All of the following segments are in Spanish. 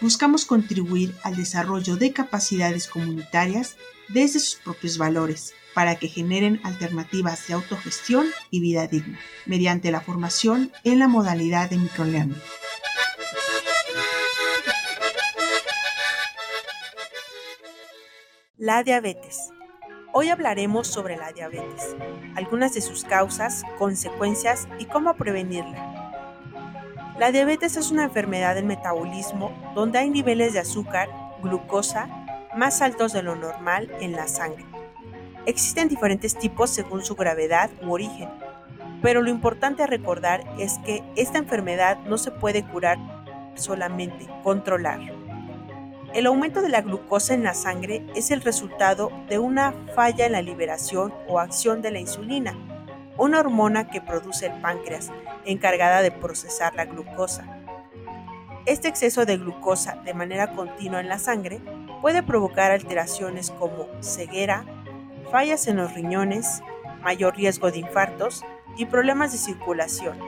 buscamos contribuir al desarrollo de capacidades comunitarias desde sus propios valores para que generen alternativas de autogestión y vida digna, mediante la formación en la modalidad de microlearning. La diabetes. Hoy hablaremos sobre la diabetes, algunas de sus causas, consecuencias y cómo prevenirla. La diabetes es una enfermedad del metabolismo donde hay niveles de azúcar, glucosa, más altos de lo normal en la sangre. Existen diferentes tipos según su gravedad u origen, pero lo importante a recordar es que esta enfermedad no se puede curar solamente, controlar. El aumento de la glucosa en la sangre es el resultado de una falla en la liberación o acción de la insulina, una hormona que produce el páncreas, encargada de procesar la glucosa. Este exceso de glucosa de manera continua en la sangre puede provocar alteraciones como ceguera, fallas en los riñones, mayor riesgo de infartos y problemas de circulación,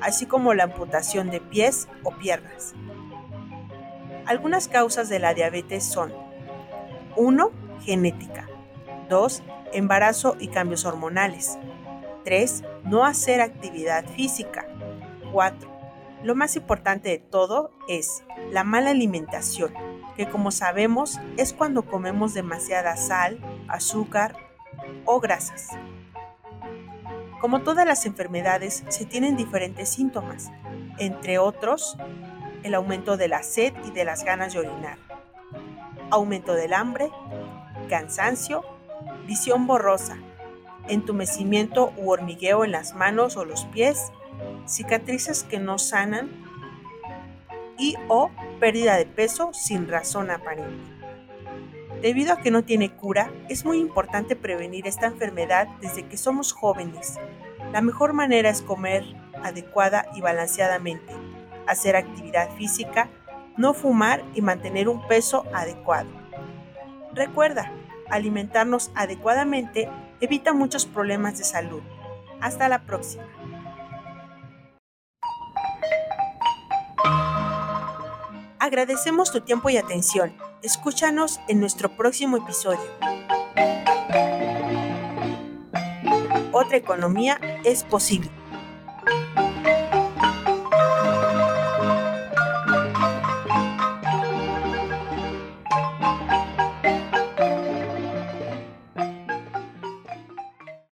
así como la amputación de pies o piernas. Algunas causas de la diabetes son 1. Genética 2. Embarazo y cambios hormonales 3. No hacer actividad física 4. Lo más importante de todo es la mala alimentación, que como sabemos es cuando comemos demasiada sal, azúcar o grasas. Como todas las enfermedades, se tienen diferentes síntomas, entre otros, el aumento de la sed y de las ganas de orinar, aumento del hambre, cansancio, visión borrosa, entumecimiento u hormigueo en las manos o los pies, cicatrices que no sanan y o pérdida de peso sin razón aparente. Debido a que no tiene cura, es muy importante prevenir esta enfermedad desde que somos jóvenes. La mejor manera es comer adecuada y balanceadamente, hacer actividad física, no fumar y mantener un peso adecuado. Recuerda, alimentarnos adecuadamente evita muchos problemas de salud. Hasta la próxima. Agradecemos tu tiempo y atención. Escúchanos en nuestro próximo episodio. Otra economía es posible.